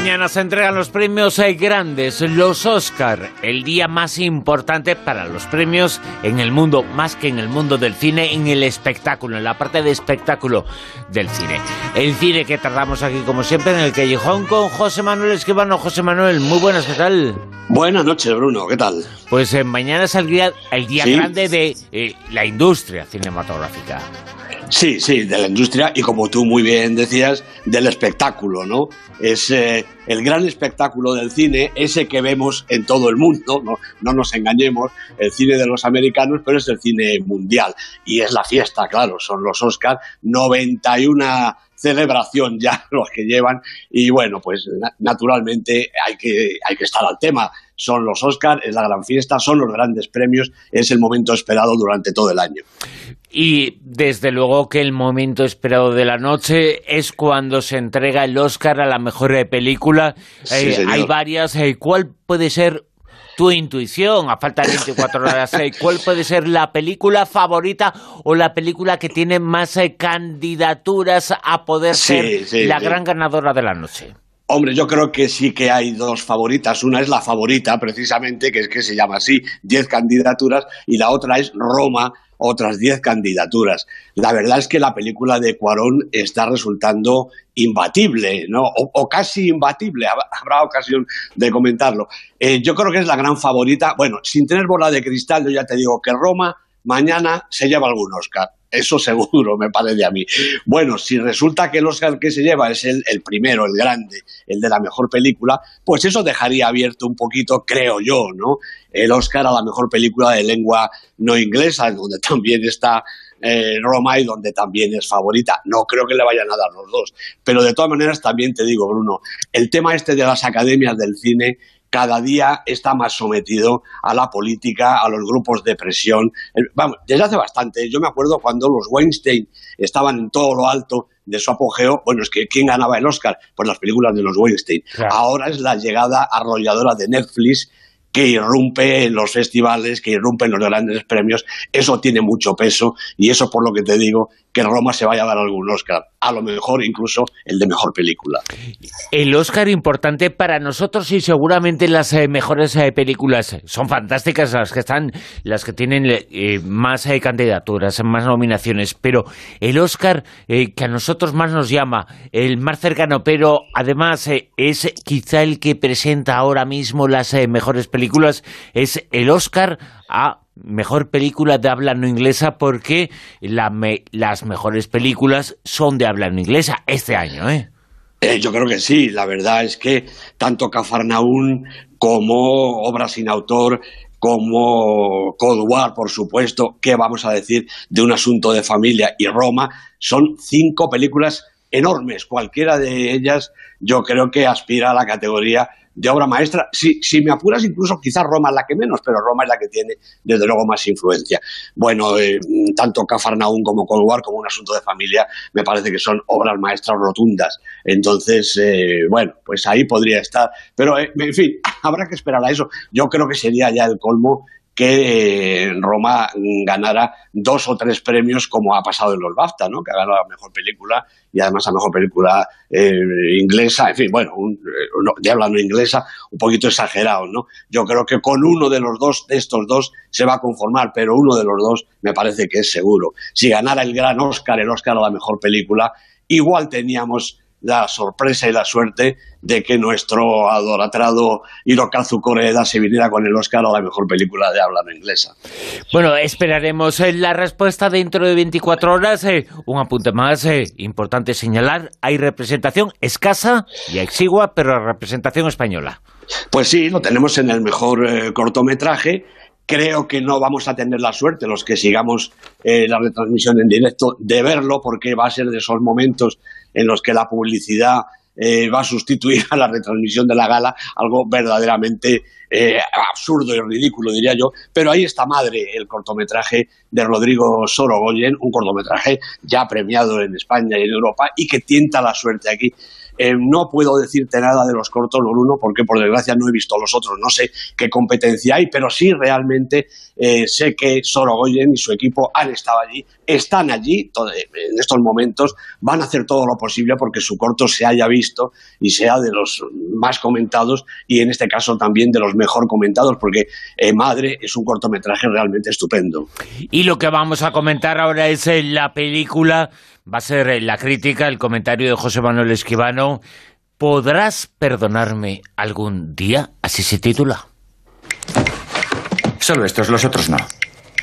Mañana se entregan los premios eh, grandes, los Oscar, el día más importante para los premios en el mundo, más que en el mundo del cine, en el espectáculo, en la parte de espectáculo del cine. El cine que tratamos aquí, como siempre, en el Callejón con José Manuel Esquivano. José Manuel, muy buenas, ¿qué tal? Buenas noches, Bruno, ¿qué tal? Pues eh, mañana es el día, el día grande de eh, la industria cinematográfica. Sí, sí, de la industria y como tú muy bien decías, del espectáculo, ¿no? Es eh, el gran espectáculo del cine, ese que vemos en todo el mundo, ¿no? no nos engañemos, el cine de los americanos, pero es el cine mundial. Y es la fiesta, claro, son los Oscars, 91 celebración ya los que llevan y bueno, pues naturalmente hay que, hay que estar al tema. Son los Oscars, es la gran fiesta, son los grandes premios, es el momento esperado durante todo el año. Y desde luego que el momento esperado de la noche es cuando se entrega el Oscar a la mejor película. Eh, hay varias. Eh, ¿Cuál puede ser tu intuición, a falta de 24 horas, eh, ¿cuál puede ser la película favorita o la película que tiene más candidaturas a poder ser la gran ganadora de la noche? Hombre, yo creo que sí que hay dos favoritas. Una es la favorita, precisamente, que es que se llama así, 10 candidaturas, y la otra es Roma, otras 10 candidaturas. La verdad es que la película de Cuarón está resultando imbatible, ¿no? O, casi imbatible, habrá ocasión de comentarlo. Eh, yo creo que es la gran favorita. Bueno, sin tener bola de cristal, yo ya te digo que Roma mañana se lleva algún Oscar. Eso seguro, me parece a mí. Bueno, si resulta que el Oscar que se lleva es el, primero, el grande, el de la mejor película, pues eso dejaría abierto un poquito, creo yo, ¿no? El Oscar a la mejor película de lengua no inglesa, donde también está eh, Roma y donde también es favorita. No creo que le vayan a dar los dos. Pero de todas maneras, también te digo, Bruno, el tema este de las academias del cine cada día está más sometido a la política, a los grupos de presión. Vamos, desde hace bastante. Yo me acuerdo cuando los Weinstein estaban en todo lo alto de su apogeo, bueno, es que ¿quién ganaba el Oscar? Pues las películas de los Weinstein. Ahora es la llegada arrolladora de Netflix que irrumpe en los festivales, que irrumpe en los grandes premios, eso tiene mucho peso y eso por lo que te digo que Roma se vaya a dar algún Oscar, a lo mejor incluso el de mejor película. El Oscar importante para nosotros y seguramente las eh, mejores eh, películas. Son fantásticas las que están, las que tienen eh, más candidaturas, más nominaciones, pero el Oscar que a nosotros más nos llama, el más cercano, pero además es quizá el que presenta ahora mismo las mejores películas, es el Oscar a mejor película de habla no inglesa porque las mejores películas son de habla no inglesa este año, ¿eh? ¿eh? Yo creo que sí, la verdad es que tanto Cafarnaún como Obra sin autor, como Cold War, por supuesto, ¿qué vamos a decir de un asunto de familia y Roma? Son cinco películas enormes, cualquiera de ellas yo creo que aspira a la categoría de obra maestra. Si, si me apuras, incluso quizás Roma es la que menos, pero Roma es la que tiene, desde luego, más influencia. Bueno, eh, tanto Cafarnaún como Cold War, como un asunto de familia, me parece que son obras maestras rotundas. Entonces, eh, bueno, pues ahí podría estar. Pero, eh, en fin, habrá que esperar a eso. Yo creo que sería ya el colmo que eh, Roma ganara dos o tres premios como ha pasado en los BAFTA, ¿no? que ha ganado la mejor película y además la mejor película eh, inglesa, en fin, bueno, un, eh, no inglesa, un poquito exagerado, ¿no? Yo creo que con uno de los dos, de estos dos, se va a conformar, pero uno de los dos me parece que es seguro. Si ganara el gran Oscar, el Oscar a la mejor película, igual teníamos la sorpresa y la suerte de que nuestro adoratrado Hirokazu Koreeda se viniera con el Oscar a la mejor película de habla inglesa. Bueno, esperaremos eh, la respuesta dentro de 24 horas. Eh, un apunte más eh, importante señalar, hay representación escasa y exigua, pero representación española. Pues sí, lo tenemos en el mejor cortometraje. Creo que no vamos a tener la suerte, los que sigamos la retransmisión en directo, de verlo, porque va a ser de esos momentos en los que la publicidad eh, va a sustituir a la retransmisión de la gala, algo verdaderamente eh, absurdo y ridículo, diría yo. Pero ahí está Madre, el cortometraje de Rodrigo Sorogoyen, un cortometraje ya premiado en España y en Europa y que tienta la suerte aquí. Eh, no puedo decirte nada de los cortos, uno porque por desgracia no he visto los otros. No sé qué competencia hay, pero sí realmente eh, sé que Sorogoyen y su equipo han estado allí, están allí en estos momentos, van a hacer todo lo posible porque su corto se haya visto y sea de los más comentados y en este caso también de los mejor comentados porque eh, Madre es un cortometraje realmente estupendo. Y lo que vamos a comentar ahora es la película va a ser eh, la crítica, el comentario de José Manuel Esquivano. ¿Podrás perdonarme algún día? Así se titula. Solo estos, los otros no.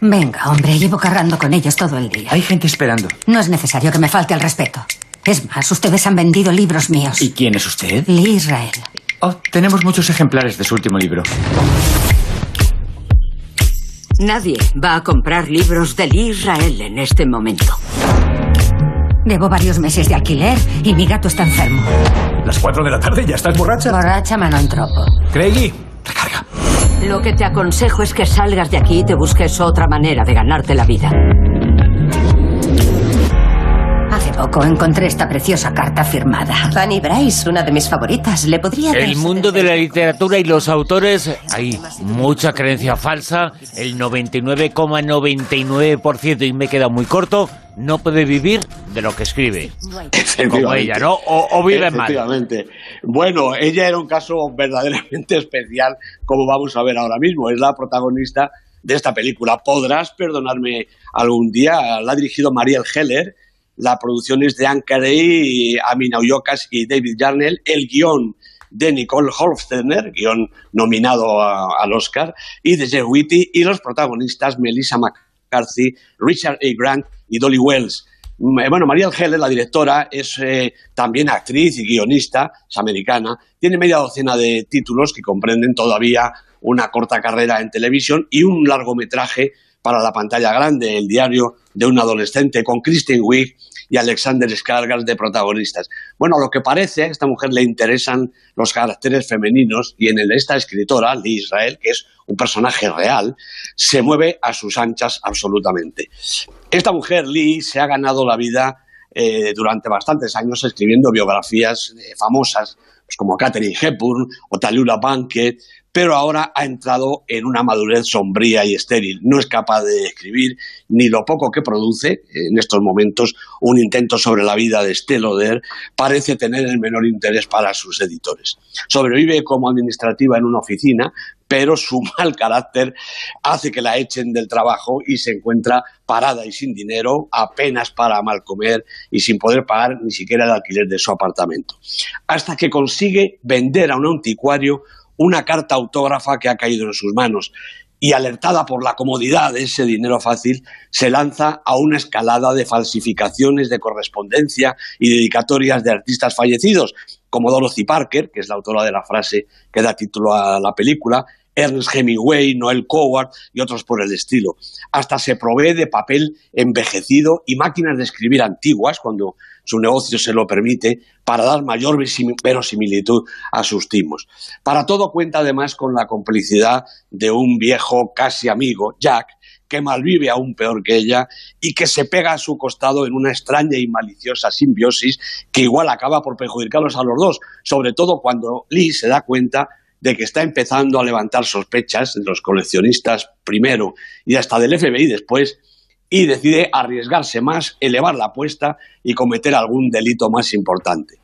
Venga, hombre, llevo cargando con ellos todo el día. Hay gente esperando. No es necesario que me falte el respeto. Es más, ustedes han vendido libros míos. ¿Y quién es usted? Lee Israel. Oh, tenemos muchos ejemplares de su último libro. Nadie va a comprar libros de Lee Israel en este momento. Debo varios meses de alquiler y mi gato está enfermo. ¿Las cuatro de la tarde ya estás borracha? Borracha, mano en tropo. Craigie, recarga. Lo que te aconsejo es que salgas de aquí y te busques otra manera de ganarte la vida. Poco encontré esta preciosa carta firmada. Fanny Bryce, una de mis favoritas. Le podría... El mundo de la literatura y los autores, hay mucha creencia falsa. El 99,99% y me he quedado muy corto no puede vivir de lo que escribe. Como ella, ¿no? O, vive mal. Efectivamente. Bueno, ella era un caso verdaderamente especial, como vamos a ver ahora mismo. Es la protagonista de esta película. Podrás perdonarme algún día. La ha dirigido Mariel Heller la producción es de Anne Carey, Amina Uyokas y David Jarnell. El guion de Nicole Hofstetter, guion nominado al Oscar, y de Jeff Whitty, y los protagonistas Melissa McCarthy, Richard A. Grant y Dolly Wells. Mm, eh, bueno, María Heller, la directora, es eh, también actriz y guionista, es americana, tiene media docena de títulos que comprenden todavía una corta carrera en televisión y un largometraje para la pantalla grande, el diario de un adolescente, con Kristen Wiig y Alexander Skarsgård de protagonistas. Bueno, lo que parece, a esta mujer le interesan los caracteres femeninos y en el, esta escritora, Lee Israel, que es un personaje real, se mueve a sus anchas absolutamente. Esta mujer, Lee, se ha ganado la vida eh, durante bastantes años escribiendo biografías eh, famosas, pues como Catherine Hepburn o Tallulah Bankhead, pero ahora ha entrado en una madurez sombría y estéril. No es capaz de escribir ni lo poco que produce. En estos momentos, un intento sobre la vida de Steloder parece tener el menor interés para sus editores. Sobrevive como administrativa en una oficina, pero su mal carácter hace que la echen del trabajo y se encuentra parada y sin dinero, apenas para mal comer y sin poder pagar ni siquiera el alquiler de su apartamento. Hasta que consigue vender a un anticuario una carta autógrafa que ha caído en sus manos y alertada por la comodidad de ese dinero fácil, se lanza a una escalada de falsificaciones de correspondencia y dedicatorias de artistas fallecidos, como Dorothy Parker, que es la autora de la frase que da título a la película, Ernest Hemingway, Noel Coward y otros por el estilo. Hasta se provee de papel envejecido y máquinas de escribir antiguas, cuando su negocio se lo permite, para dar mayor verosimilitud a sus timos. Para todo cuenta además con la complicidad de un viejo casi amigo, Jack, que malvive aún peor que ella y que se pega a su costado en una extraña y maliciosa simbiosis que igual acaba por perjudicarlos a los dos, sobre todo cuando Lee se da cuenta de que está empezando a levantar sospechas de los coleccionistas primero y hasta del FBI después, y decide arriesgarse más, elevar la apuesta y cometer algún delito más importante.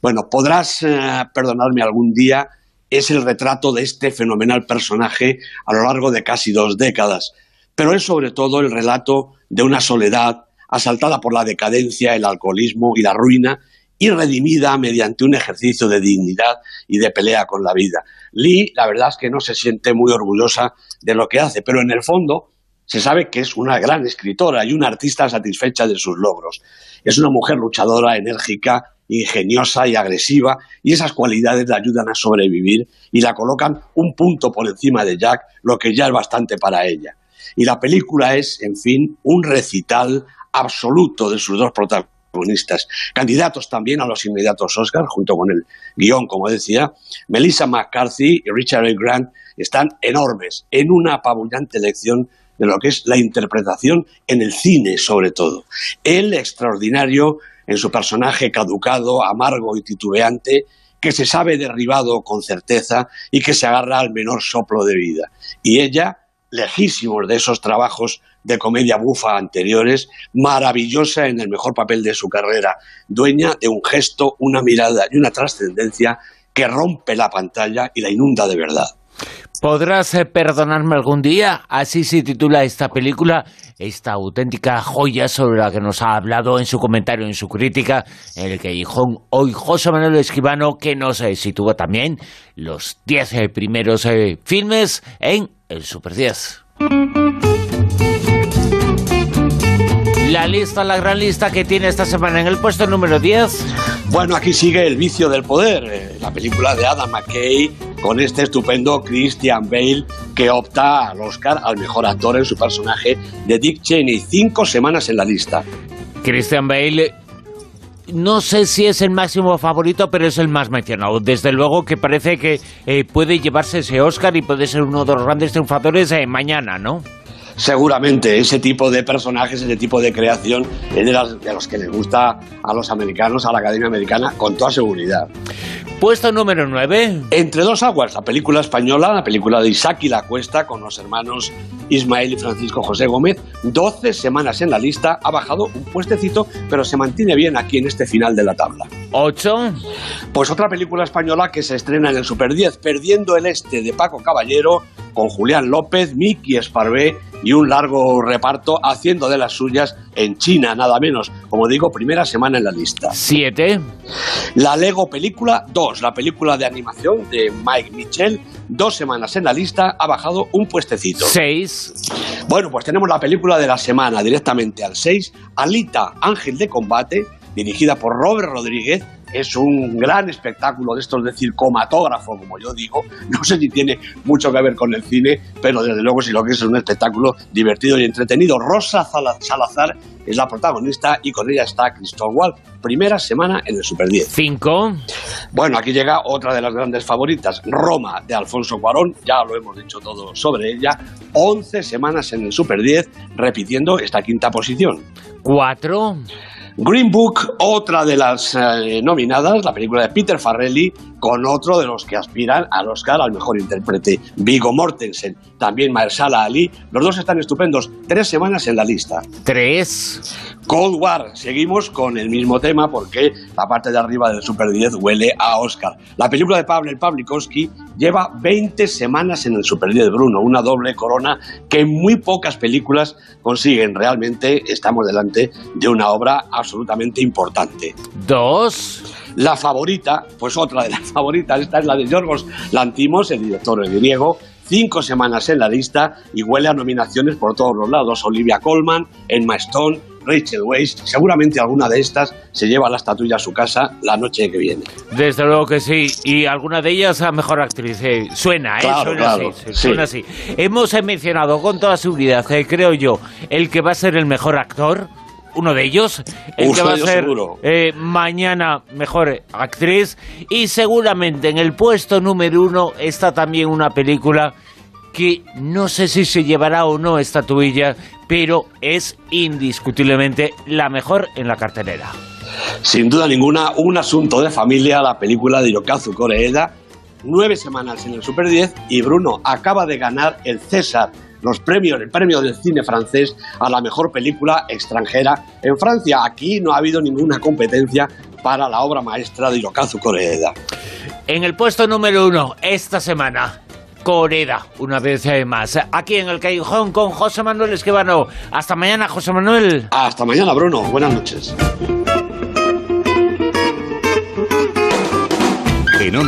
Bueno, podrás eh, perdonarme algún día, es el retrato de este fenomenal personaje a lo largo de casi dos décadas, pero es sobre todo el relato de una soledad asaltada por la decadencia, el alcoholismo y la ruina y redimida mediante un ejercicio de dignidad y de pelea con la vida. Lee, la verdad es que no se siente muy orgullosa de lo que hace, pero en el fondo se sabe que es una gran escritora y una artista satisfecha de sus logros. Es una mujer luchadora, enérgica, ingeniosa y agresiva, y esas cualidades la ayudan a sobrevivir y la colocan un punto por encima de Jack, lo que ya es bastante para ella. Y la película es, en fin, un recital absoluto de sus dos protagonistas protagonistas. Candidatos también a los inmediatos Oscar, junto con el guion, como decía, Melissa McCarthy y Richard A. Grant están enormes en una apabullante elección de lo que es la interpretación en el cine, sobre todo. Él, extraordinario en su personaje caducado, amargo y titubeante, que se sabe derribado con certeza y que se agarra al menor soplo de vida. Y ella, lejísimos de esos trabajos de comedia bufa anteriores, maravillosa en el mejor papel de su carrera, dueña de un gesto, una mirada y una trascendencia que rompe la pantalla y la inunda de verdad. ¿Podrás eh, perdonarme algún día? Así se titula esta película, esta auténtica joya sobre la que nos ha hablado en su comentario, en su crítica, el que dijo hoy José Manuel Esquivano, que nos eh, sitúa también los 10 eh, primeros filmes en el Super 10. La lista, la gran lista que tiene esta semana en el puesto número 10. Bueno, aquí sigue El vicio del poder, eh, la película de Adam McKay con este estupendo Christian Bale que opta al Oscar al mejor actor en su personaje de Dick Cheney. Cinco semanas en la lista. Christian Bale no sé si es el máximo favorito, pero es el más mencionado. Desde luego que parece que eh, puede llevarse ese Oscar y puede ser uno de los grandes triunfadores eh, mañana, ¿no? Seguramente ese tipo de personajes, ese tipo de creación es de, los que les gusta a los americanos, a la Academia Americana, con toda seguridad. Puesto número 9. Entre dos aguas, la película española, la película de Isaac y la Cuesta, con los hermanos Ismael y Francisco José Gómez, 12 semanas en la lista, ha bajado un puestecito, pero se mantiene bien aquí en este final de la tabla. 8. Pues otra película española que se estrena en el Super 10, Perdiendo el Este, de Paco Caballero, con Julián López, Miki Esparvé y un largo reparto haciendo de las suyas en China, nada menos. Como digo, primera semana en la lista. Siete. La Lego Película 2, la película de animación de Mike Mitchell, dos semanas en la lista, ha bajado un puestecito. Seis. Bueno, pues tenemos la película de la semana directamente al 6, Alita, Ángel de Combate, dirigida por Robert Rodríguez, es un gran espectáculo de estos de circomatógrafo, como yo digo. No sé si tiene mucho que ver con el cine, pero desde luego si lo que es un espectáculo divertido y entretenido. Rosa Salazar es la protagonista y con ella está Cristóbal. Primera semana en el Super 10. Cinco. Bueno, aquí llega otra de las grandes favoritas, Roma, de Alfonso Cuarón. Ya lo hemos dicho todo sobre ella. 11 semanas en el Super 10, repitiendo esta quinta posición. Cuatro. Green Book, otra de las eh, nominadas, la película de Peter Farrelly, con otro de los que aspiran al Oscar al mejor intérprete, Vigo Mortensen, también Mahershala Ali. Los dos están estupendos, tres semanas en la lista. Tres. Cold War, seguimos con el mismo tema porque la parte de arriba del Super 10 huele a Oscar. La película de Pavel Pavlikovsky lleva 20 semanas en el Super 10, Bruno, una doble corona que muy pocas películas consiguen. Realmente estamos delante de una obra absolutamente importante. Dos. La favorita, pues otra de las favoritas, esta es la de Yorgos Lantimos, el director griego, cinco semanas en la lista y huele a nominaciones por todos los lados. Olivia Colman, Emma Stone, Rachel Weisz. Seguramente alguna de estas se lleva la estatuilla a su casa la noche que viene. Desde luego que sí. Y alguna de ellas a mejor actriz. Eh, suena, ¿eh? suena, así, suena así. Hemos mencionado con toda seguridad, eh, creo yo, el que va a ser el mejor actor uno de ellos, el que va a ser eh, mañana mejor actriz. Y seguramente en el puesto número uno está también una película que no sé si se llevará o no esta tuilla, pero es indiscutiblemente la mejor en la cartelera. Sin duda ninguna, un asunto de familia, la película de Hirokazu Koreeda, nueve semanas en el Super 10 y Bruno acaba de ganar el César los premios, el premio del cine francés a la mejor película extranjera en Francia. Aquí no ha habido ninguna competencia para la obra maestra de Hirokazu Koreeda. En el puesto número uno, esta semana, Coreda, una vez eh, más. Aquí en el Callejón con José Manuel Esquivano. Hasta mañana, José Manuel. Hasta mañana, Bruno. Buenas noches.